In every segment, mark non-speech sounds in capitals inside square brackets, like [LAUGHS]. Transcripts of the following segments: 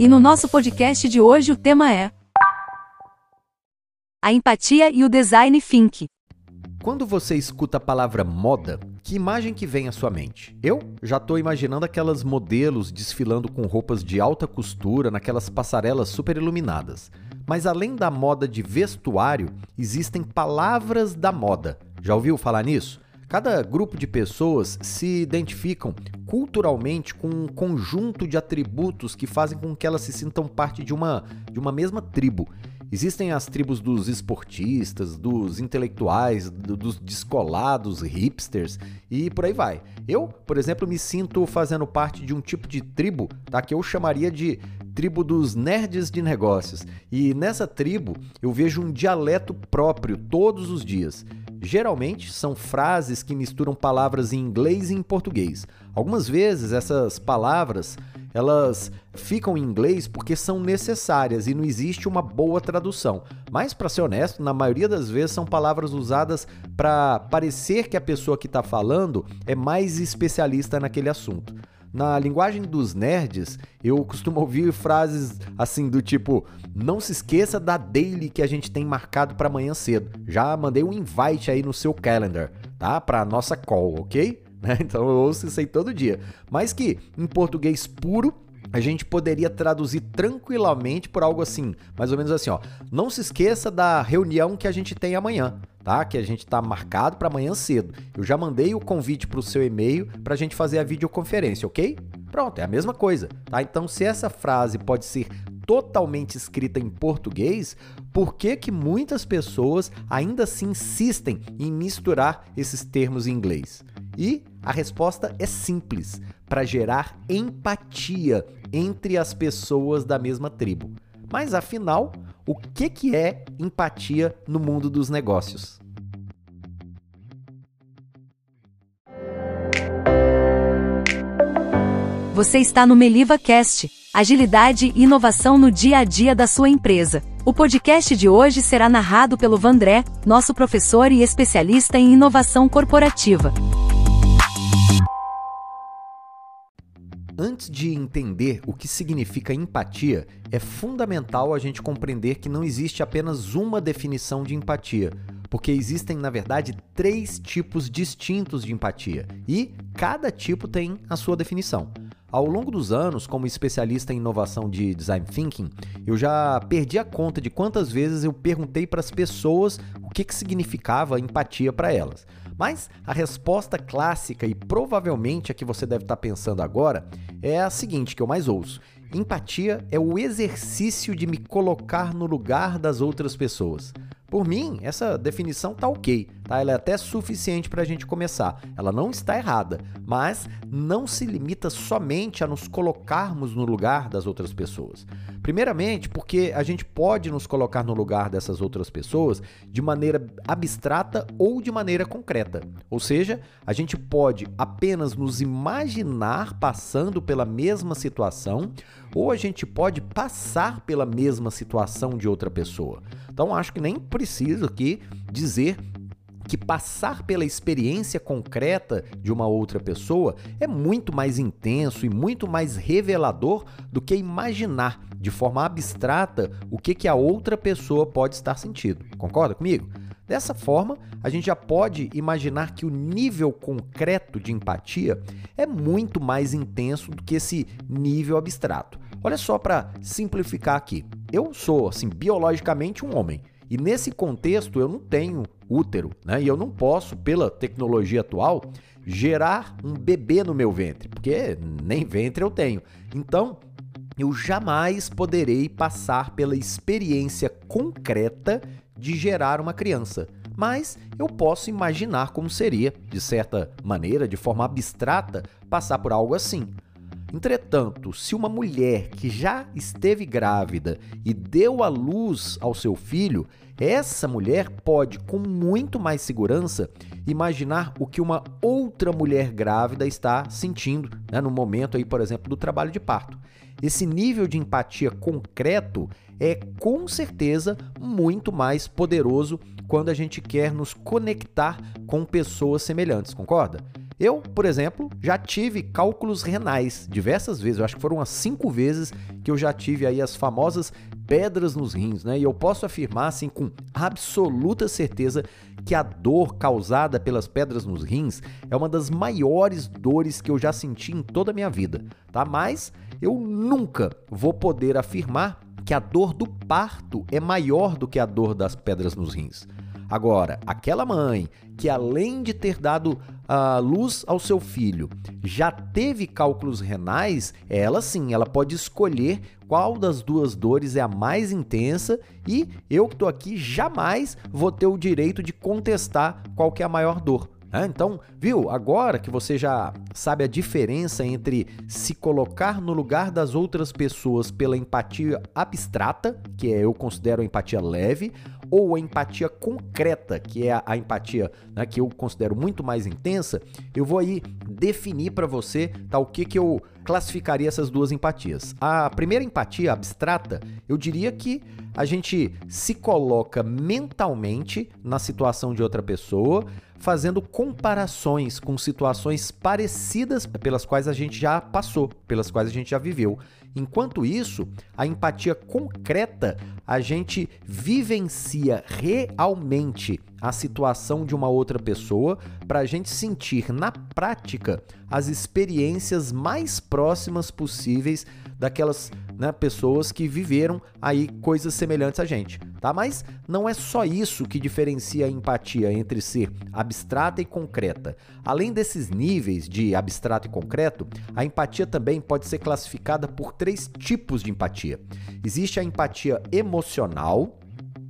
E no nosso podcast de hoje o tema é a empatia e o design think. Quando você escuta a palavra moda, que imagem que vem à sua mente? Eu já estou imaginando aquelas modelos desfilando com roupas de alta costura naquelas passarelas super iluminadas. Mas além da moda de vestuário, existem palavras da moda. Já ouviu falar nisso? Cada grupo de pessoas se identificam culturalmente com um conjunto de atributos que fazem com que elas se sintam parte de uma, de uma mesma tribo. Existem as tribos dos esportistas, dos intelectuais, dos descolados, hipsters e por aí vai. Eu, por exemplo, me sinto fazendo parte de um tipo de tribo, tá? Que eu chamaria de tribo dos nerds de negócios. E nessa tribo eu vejo um dialeto próprio todos os dias. Geralmente são frases que misturam palavras em inglês e em português. Algumas vezes essas palavras elas ficam em inglês porque são necessárias e não existe uma boa tradução. Mas para ser honesto, na maioria das vezes são palavras usadas para parecer que a pessoa que está falando é mais especialista naquele assunto. Na linguagem dos nerds, eu costumo ouvir frases assim do tipo: "Não se esqueça da daily que a gente tem marcado para amanhã cedo. Já mandei um invite aí no seu calendar, tá? Para nossa call, OK?" [LAUGHS] Então eu ouço isso aí todo dia. Mas que em português puro a gente poderia traduzir tranquilamente por algo assim, mais ou menos assim, ó. Não se esqueça da reunião que a gente tem amanhã, tá? Que a gente tá marcado para amanhã cedo. Eu já mandei o convite para o seu e-mail para a gente fazer a videoconferência, ok? Pronto, é a mesma coisa, tá? Então, se essa frase pode ser totalmente escrita em português, por que que muitas pessoas ainda se insistem em misturar esses termos em inglês? E a resposta é simples: para gerar empatia entre as pessoas da mesma tribo. Mas afinal, o que, que é empatia no mundo dos negócios? Você está no Meliva Cast, agilidade e inovação no dia a dia da sua empresa. O podcast de hoje será narrado pelo Vandré, nosso professor e especialista em inovação corporativa. Antes de entender o que significa empatia, é fundamental a gente compreender que não existe apenas uma definição de empatia, porque existem, na verdade, três tipos distintos de empatia e cada tipo tem a sua definição. Ao longo dos anos, como especialista em inovação de design thinking, eu já perdi a conta de quantas vezes eu perguntei para as pessoas o que, que significava empatia para elas. Mas a resposta clássica e provavelmente a que você deve estar pensando agora é a seguinte que eu mais ouço. Empatia é o exercício de me colocar no lugar das outras pessoas. Por mim, essa definição tá ok, tá? Ela é até suficiente para a gente começar. Ela não está errada, mas não se limita somente a nos colocarmos no lugar das outras pessoas. Primeiramente, porque a gente pode nos colocar no lugar dessas outras pessoas de maneira abstrata ou de maneira concreta. Ou seja, a gente pode apenas nos imaginar passando pela mesma situação ou a gente pode passar pela mesma situação de outra pessoa. Então acho que nem preciso aqui dizer que passar pela experiência concreta de uma outra pessoa é muito mais intenso e muito mais revelador do que imaginar de forma abstrata o que, que a outra pessoa pode estar sentindo. Concorda comigo? Dessa forma, a gente já pode imaginar que o nível concreto de empatia é muito mais intenso do que esse nível abstrato. Olha só para simplificar aqui. Eu sou, assim, biologicamente um homem. E nesse contexto eu não tenho útero, né? E eu não posso, pela tecnologia atual, gerar um bebê no meu ventre, porque nem ventre eu tenho. Então, eu jamais poderei passar pela experiência concreta de gerar uma criança. Mas eu posso imaginar como seria, de certa maneira, de forma abstrata, passar por algo assim. Entretanto, se uma mulher que já esteve grávida e deu à luz ao seu filho, essa mulher pode, com muito mais segurança, imaginar o que uma outra mulher grávida está sentindo né, no momento aí, por exemplo, do trabalho de parto. Esse nível de empatia concreto é com certeza muito mais poderoso quando a gente quer nos conectar com pessoas semelhantes, concorda? Eu, por exemplo, já tive cálculos renais diversas vezes. Eu acho que foram umas cinco vezes que eu já tive aí as famosas pedras nos rins, né? E eu posso afirmar assim com absoluta certeza que a dor causada pelas pedras nos rins é uma das maiores dores que eu já senti em toda a minha vida, tá? Mas eu nunca vou poder afirmar que a dor do parto é maior do que a dor das pedras nos rins. Agora, aquela mãe que além de ter dado a uh, luz ao seu filho, já teve cálculos renais, ela sim, ela pode escolher qual das duas dores é a mais intensa e eu que estou aqui jamais vou ter o direito de contestar qual que é a maior dor. É, então, viu? Agora que você já sabe a diferença entre se colocar no lugar das outras pessoas pela empatia abstrata, que é, eu considero a empatia leve, ou a empatia concreta, que é a, empatia né, que eu considero muito mais intensa, eu vou aí definir para você tá, o que, que eu classificaria essas duas empatias. A primeira empatia abstrata, eu diria que a gente se coloca mentalmente na situação de outra pessoa, fazendo comparações com situações parecidas pelas quais a gente já passou, pelas quais a gente já viveu. Enquanto isso, a empatia concreta, a gente vivencia realmente a situação de uma outra pessoa para a gente sentir na prática as experiências mais próximas possíveis daquelas né, pessoas que viveram aí coisas semelhantes a gente, tá? Mas não é só isso que diferencia a empatia entre ser abstrata e concreta. Além desses níveis de abstrato e concreto, a empatia também pode ser classificada por três tipos de empatia. Existe a empatia emocional,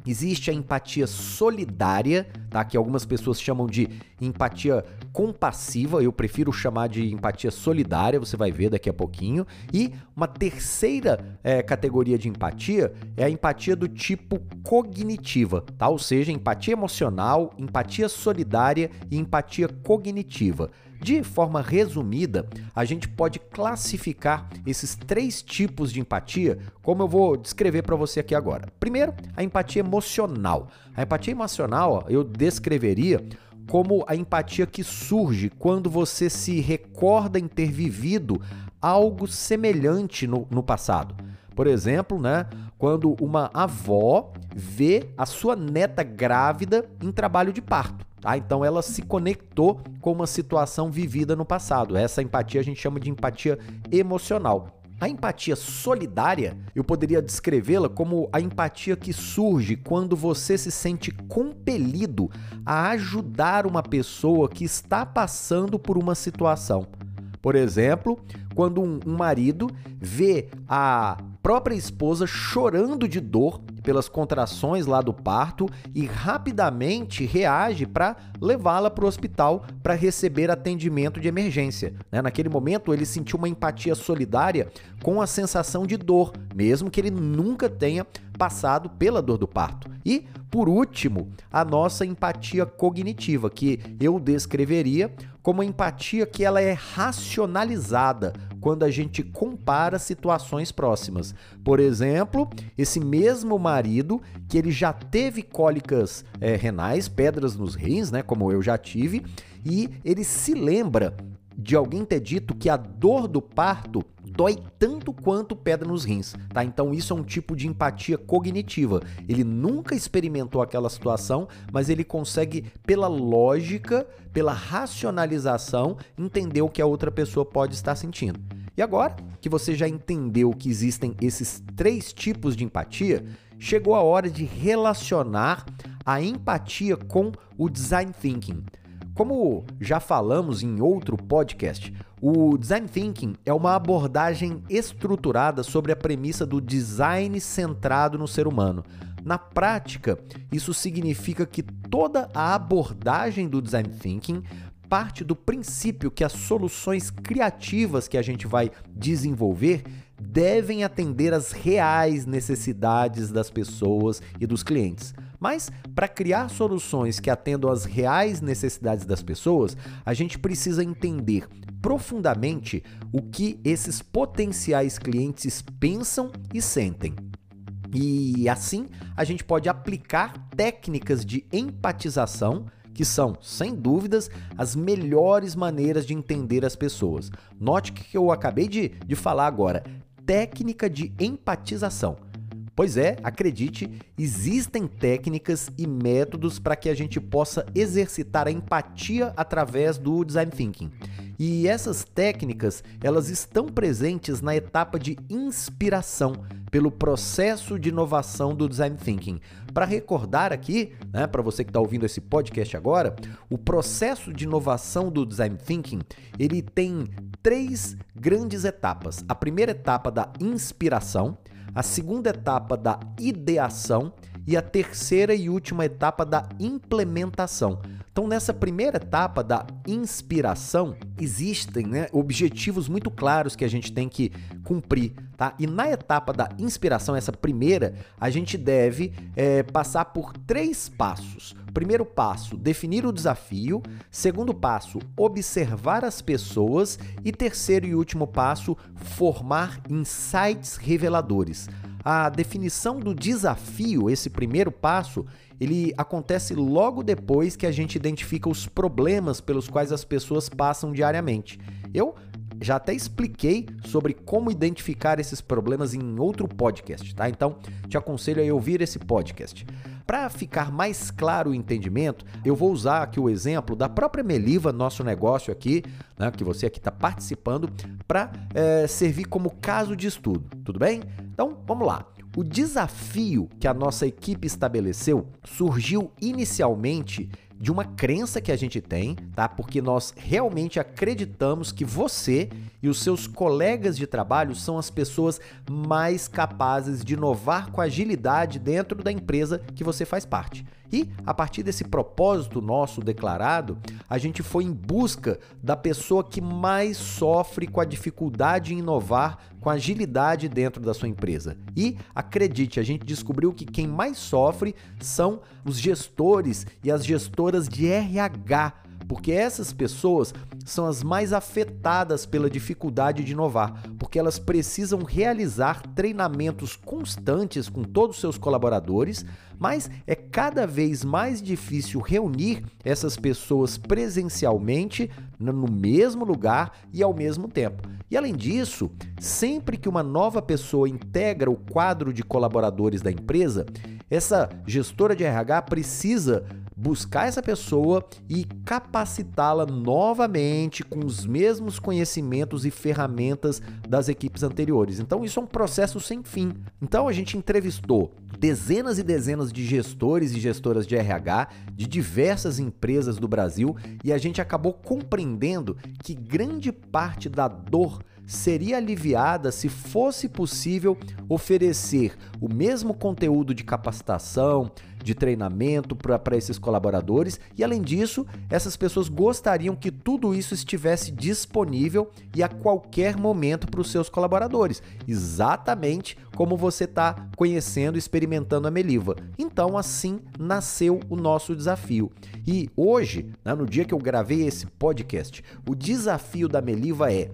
Existe a empatia solidária, tá? Que algumas pessoas chamam de empatia compassiva, eu prefiro chamar de empatia solidária, você vai ver daqui a pouquinho. E uma terceira é, categoria de empatia é a empatia do tipo cognitiva, tá? Ou seja, empatia emocional, empatia solidária e empatia cognitiva. De forma resumida, a gente pode classificar esses três tipos de empatia, como eu vou descrever para você aqui agora. Primeiro, a empatia emocional. A empatia emocional eu descreveria como a empatia que surge quando você se recorda em ter vivido algo semelhante no, no passado. Por exemplo, né, quando uma avó vê a sua neta grávida em trabalho de parto. Tá? Então ela se conectou com uma situação vivida no passado. Essa empatia a gente chama de empatia emocional. A empatia solidária, eu poderia descrevê-la como a empatia que surge quando você se sente compelido a ajudar uma pessoa que está passando por uma situação. Por exemplo, quando um, marido vê a própria esposa chorando de dor pelas contrações lá do parto e rapidamente reage para levá-la para o hospital para receber atendimento de emergência. Né? Naquele momento, ele sentiu uma empatia solidária com a sensação de dor, mesmo que ele nunca tenha passado pela dor do parto. E, por último, a nossa empatia cognitiva, que eu descreveria como empatia que ela é racionalizada quando a gente compara situações próximas. Por exemplo, esse mesmo marido que ele já teve cólicas é, renais, pedras nos rins, né, como eu já tive, e ele se lembra de alguém ter dito que a dor do parto dói tanto quanto pedra nos rins, tá? Então isso é um tipo de empatia cognitiva. Ele nunca experimentou aquela situação, mas ele consegue pela lógica, pela racionalização, entender o que a outra pessoa pode estar sentindo. E agora que você já entendeu que existem esses três tipos de empatia, chegou a hora de relacionar a empatia com o design thinking. Como já falamos em outro podcast, o design thinking é uma abordagem estruturada sobre a premissa do design centrado no ser humano. Na prática, isso significa que toda a abordagem do design thinking parte do princípio que as soluções criativas que a gente vai desenvolver devem atender às reais necessidades das pessoas e dos clientes. Mas para criar soluções que atendam às reais necessidades das pessoas, a gente precisa entender profundamente o que esses potenciais clientes pensam e sentem. E assim a gente pode aplicar técnicas de empatização que são, sem dúvidas, as melhores maneiras de entender as pessoas. Note que eu acabei de, de falar agora: técnica de empatização. Pois é, acredite, existem técnicas e métodos para que a gente possa exercitar a empatia através do design thinking. E essas técnicas, elas estão presentes na etapa de inspiração pelo processo de inovação do design thinking. Para recordar aqui, né, para você que está ouvindo esse podcast agora, o processo de inovação do design thinking, ele tem três grandes etapas. A primeira etapa da inspiração, a segunda etapa da ideação e a terceira e última etapa da implementação. Então, nessa primeira etapa da inspiração, existem né, objetivos muito claros que a gente tem que cumprir, tá? E na etapa da inspiração, essa primeira, a gente deve é, passar por três passos. Primeiro passo, definir o desafio. Segundo passo, observar as pessoas. E terceiro e último passo, formar insights reveladores. A definição do desafio, esse primeiro passo, ele acontece logo depois que a gente identifica os problemas pelos quais as pessoas passam diariamente. Eu já até expliquei sobre como identificar esses problemas em outro podcast, tá? Então, te aconselho a ouvir esse podcast. Para ficar mais claro o entendimento, eu vou usar aqui o exemplo da própria Meliva, nosso negócio aqui, né, que você aqui está participando, para é, servir como caso de estudo, tudo bem? Então, vamos lá. O desafio que a nossa equipe estabeleceu surgiu inicialmente de uma crença que a gente tem, tá? Porque nós realmente acreditamos que você e os seus colegas de trabalho são as pessoas mais capazes de inovar com agilidade dentro da empresa que você faz parte. E a partir desse propósito nosso declarado, a gente foi em busca da pessoa que mais sofre com a dificuldade em inovar com agilidade dentro da sua empresa. E acredite, a gente descobriu que quem mais sofre são os gestores e as gestoras de RH porque essas pessoas são as mais afetadas pela dificuldade de inovar, porque elas precisam realizar treinamentos constantes com todos os seus colaboradores, mas é cada vez mais difícil reunir essas pessoas presencialmente no mesmo lugar e ao mesmo tempo. E além disso, sempre que uma nova pessoa integra o quadro de colaboradores da empresa, essa gestora de RH precisa buscar essa pessoa e capacitá-la novamente com os mesmos conhecimentos e ferramentas das equipes anteriores. Então isso é um processo sem fim. Então a gente entrevistou dezenas e dezenas de gestores e gestoras de RH de diversas empresas do Brasil e a gente acabou compreendendo que grande parte da dor seria aliviada se fosse possível oferecer o mesmo conteúdo de capacitação, de treinamento para esses colaboradores e, além disso, essas pessoas gostariam que tudo isso estivesse disponível e a qualquer momento para os seus colaboradores, exatamente como você está conhecendo e experimentando a Meliva. Então, assim nasceu o nosso desafio. E hoje, né, no dia que eu gravei esse podcast, o desafio da Meliva é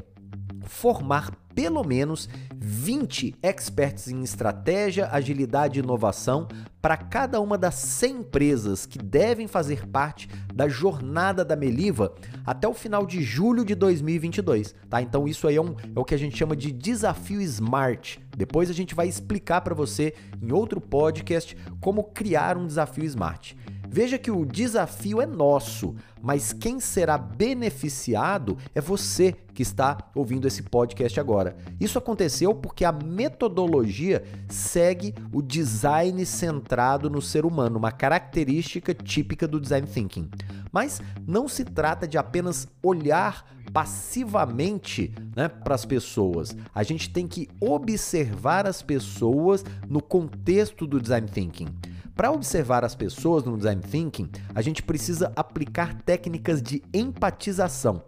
formar pelo menos 20 experts em estratégia, agilidade e inovação para cada uma das 100 empresas que devem fazer parte da jornada da Meliva até o final de julho de 2022, tá? Então isso aí é, um, é o que a gente chama de desafio Smart. Depois a gente vai explicar para você em outro podcast como criar um desafio Smart. Veja que o desafio é nosso, mas quem será beneficiado é você que está ouvindo esse podcast agora. Isso aconteceu porque a metodologia segue o design centrado no ser humano, uma característica típica do design thinking. Mas não se trata de apenas olhar passivamente né, para as pessoas. A gente tem que observar as pessoas no contexto do design thinking. Para observar as pessoas no design thinking, a gente precisa aplicar técnicas de empatização.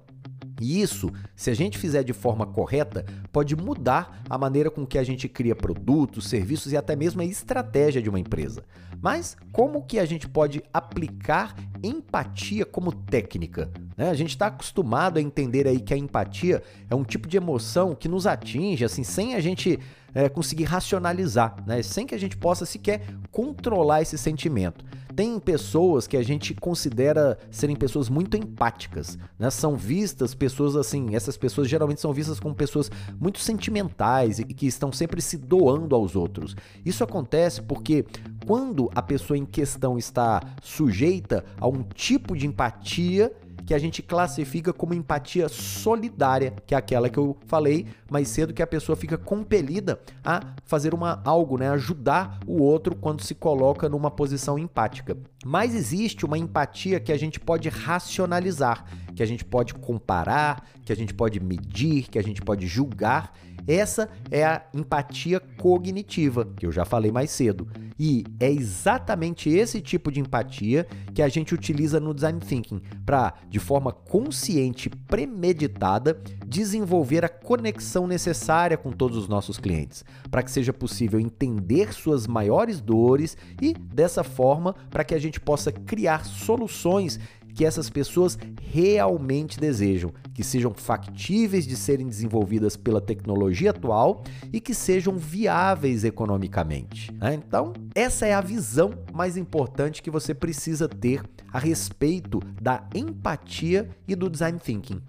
E isso, se a gente fizer de forma correta, pode mudar a maneira com que a gente cria produtos, serviços e até mesmo a estratégia de uma empresa. Mas como que a gente pode aplicar empatia como técnica? Né? A gente está acostumado a entender aí que a empatia é um tipo de emoção que nos atinge, assim, sem a gente é, conseguir racionalizar, né? sem que a gente possa sequer controlar esse sentimento. Tem pessoas que a gente considera serem pessoas muito empáticas, né? São vistas pessoas assim, essas pessoas geralmente são vistas como pessoas muito sentimentais e que estão sempre se doando aos outros. Isso acontece porque quando a pessoa em questão está sujeita a um tipo de empatia que a gente classifica como empatia solidária, que é aquela que eu falei mais cedo, que a pessoa fica compelida a fazer uma algo, né, ajudar o outro quando se coloca numa posição empática. Mas existe uma empatia que a gente pode racionalizar, que a gente pode comparar, que a gente pode medir, que a gente pode julgar essa é a empatia cognitiva, que eu já falei mais cedo. E é exatamente esse tipo de empatia que a gente utiliza no design thinking para, de forma consciente, premeditada, desenvolver a conexão necessária com todos os nossos clientes, para que seja possível entender suas maiores dores e, dessa forma, para que a gente possa criar soluções que essas pessoas realmente desejam, que sejam factíveis de serem desenvolvidas pela tecnologia atual e que sejam viáveis economicamente. Né? Então, essa é a visão mais importante que você precisa ter a respeito da empatia e do design thinking.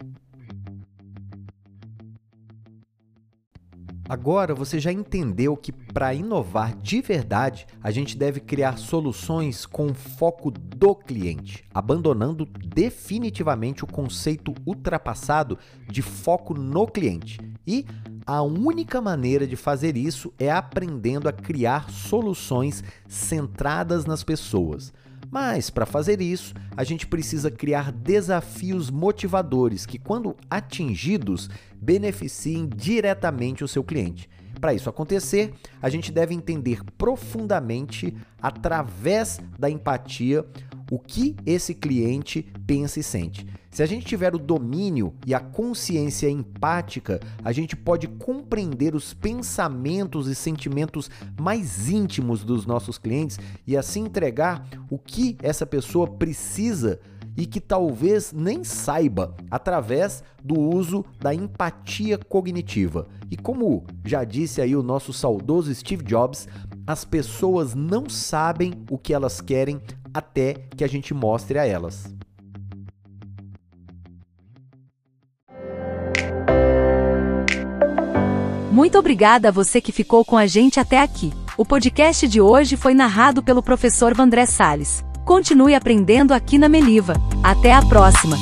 Agora você já entendeu que para inovar de verdade, a gente deve criar soluções com foco do cliente, abandonando definitivamente o conceito ultrapassado de foco no cliente. E a única maneira de fazer isso é aprendendo a criar soluções centradas nas pessoas. Mas para fazer isso, a gente precisa criar desafios motivadores que, quando atingidos, beneficiem diretamente o seu cliente. Para isso acontecer, a gente deve entender profundamente, através da empatia, o que esse cliente pensa e sente. Se a gente tiver o domínio e a consciência empática, a gente pode compreender os pensamentos e sentimentos mais íntimos dos nossos clientes e assim entregar o que essa pessoa precisa e que talvez nem saiba através do uso da empatia cognitiva. E como já disse aí o nosso saudoso Steve Jobs, as pessoas não sabem o que elas querem até que a gente mostre a elas. Muito obrigada a você que ficou com a gente até aqui. O podcast de hoje foi narrado pelo professor Vandré Sales. Continue aprendendo aqui na Meliva. Até a próxima!